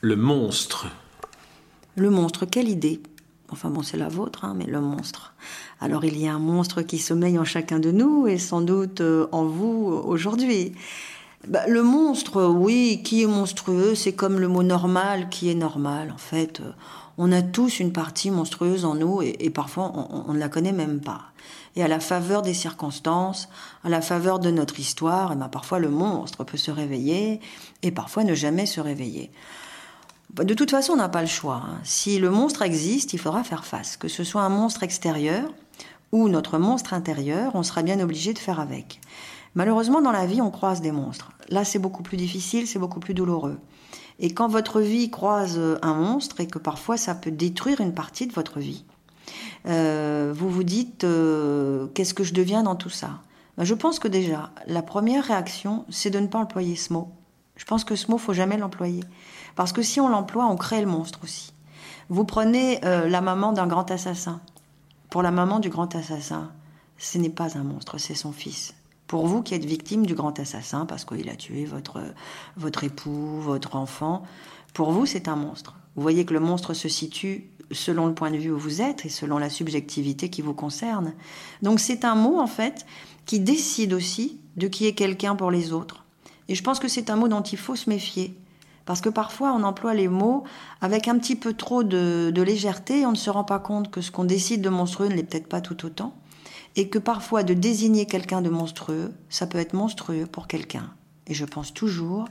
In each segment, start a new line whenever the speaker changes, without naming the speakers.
Le monstre.
Le monstre, quelle idée Enfin bon, c'est la vôtre, hein, mais le monstre. Alors il y a un monstre qui sommeille en chacun de nous et sans doute euh, en vous aujourd'hui. Bah, le monstre, oui, qui est monstrueux, c'est comme le mot normal qui est normal. En fait, euh, on a tous une partie monstrueuse en nous et, parfois on, ne la connaît même pas. Et à la faveur des circonstances, à la faveur de notre histoire, et eh ben parfois le monstre peut se réveiller et parfois ne jamais se réveiller. De toute façon, on n'a pas le choix. Hein. Si le monstre existe, il faudra faire face. Que ce soit un monstre extérieur ou notre monstre intérieur, on sera bien obligé de faire avec. Malheureusement, dans la vie, on croise des monstres. Là, c'est beaucoup plus difficile, c'est beaucoup plus douloureux. Et quand votre vie croise un monstre et que parfois ça peut détruire une partie de votre vie, euh, vous vous dites euh, qu'est-ce que je deviens dans tout ça? Ben, Je pense que déjà, la première réaction, c'est de ne pas employer ce mot. Je pense que ce mot, faut jamais l'employer. Parce que si on l'emploie, on crée le monstre aussi. Vous prenez euh, la maman d'un grand assassin. Pour la maman du grand assassin, ce n'est pas un monstre, c'est son fils. Pour vous qui êtes victime du grand assassin, parce qu'il a tué votre, votre époux, votre enfant, pour vous, c'est un monstre. Vous voyez que le monstre se situe selon le point de vue où vous êtes et selon la subjectivité qui vous concerne. Donc c'est un mot, en fait, qui décide aussi de qui est quelqu'un pour les autres. Et je pense que c'est un mot dont il faut se méfier. Parce que parfois, on emploie les mots avec un petit peu trop de, légèreté et on ne se rend pas compte que ce qu'on décide de monstrueux ne l'est peut-être pas tout autant. Et que parfois, de désigner quelqu'un de monstrueux, ça peut être monstrueux pour quelqu'un. Et je pense toujours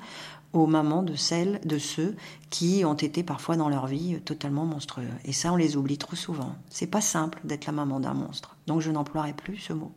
aux mamans de celles, de ceux qui ont été parfois dans leur vie totalement monstrueux. Et ça, on les oublie trop souvent. C'est pas simple d'être la maman d'un monstre. Donc je n'emploierai plus ce mot.